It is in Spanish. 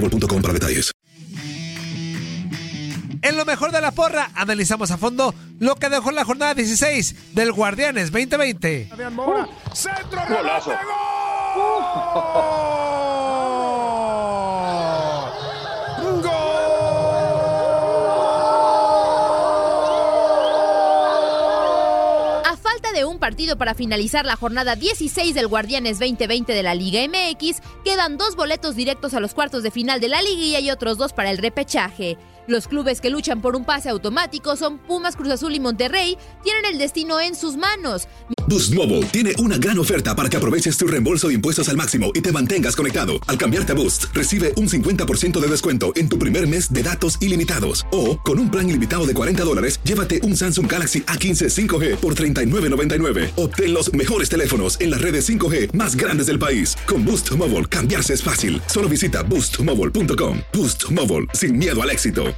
boostmobile.com para detalles. En lo mejor de la porra, analizamos a fondo lo que dejó la jornada 16 del Guardianes 2020. ¡Centro! ¡Golazo! Partido para finalizar la jornada 16 del Guardianes 2020 de la Liga MX, quedan dos boletos directos a los cuartos de final de la liguilla y otros dos para el repechaje. Los clubes que luchan por un pase automático son Pumas, Cruz Azul y Monterrey, tienen el destino en sus manos. Boost Mobile tiene una gran oferta para que aproveches tu reembolso de impuestos al máximo y te mantengas conectado. Al cambiarte a Boost, recibe un 50% de descuento en tu primer mes de datos ilimitados. O, con un plan ilimitado de 40 dólares, llévate un Samsung Galaxy A15 5G por $39.99. Obtén los mejores teléfonos en las redes 5G más grandes del país. Con Boost Mobile, cambiarse es fácil. Solo visita boostmobile.com. Boost Mobile, sin miedo al éxito.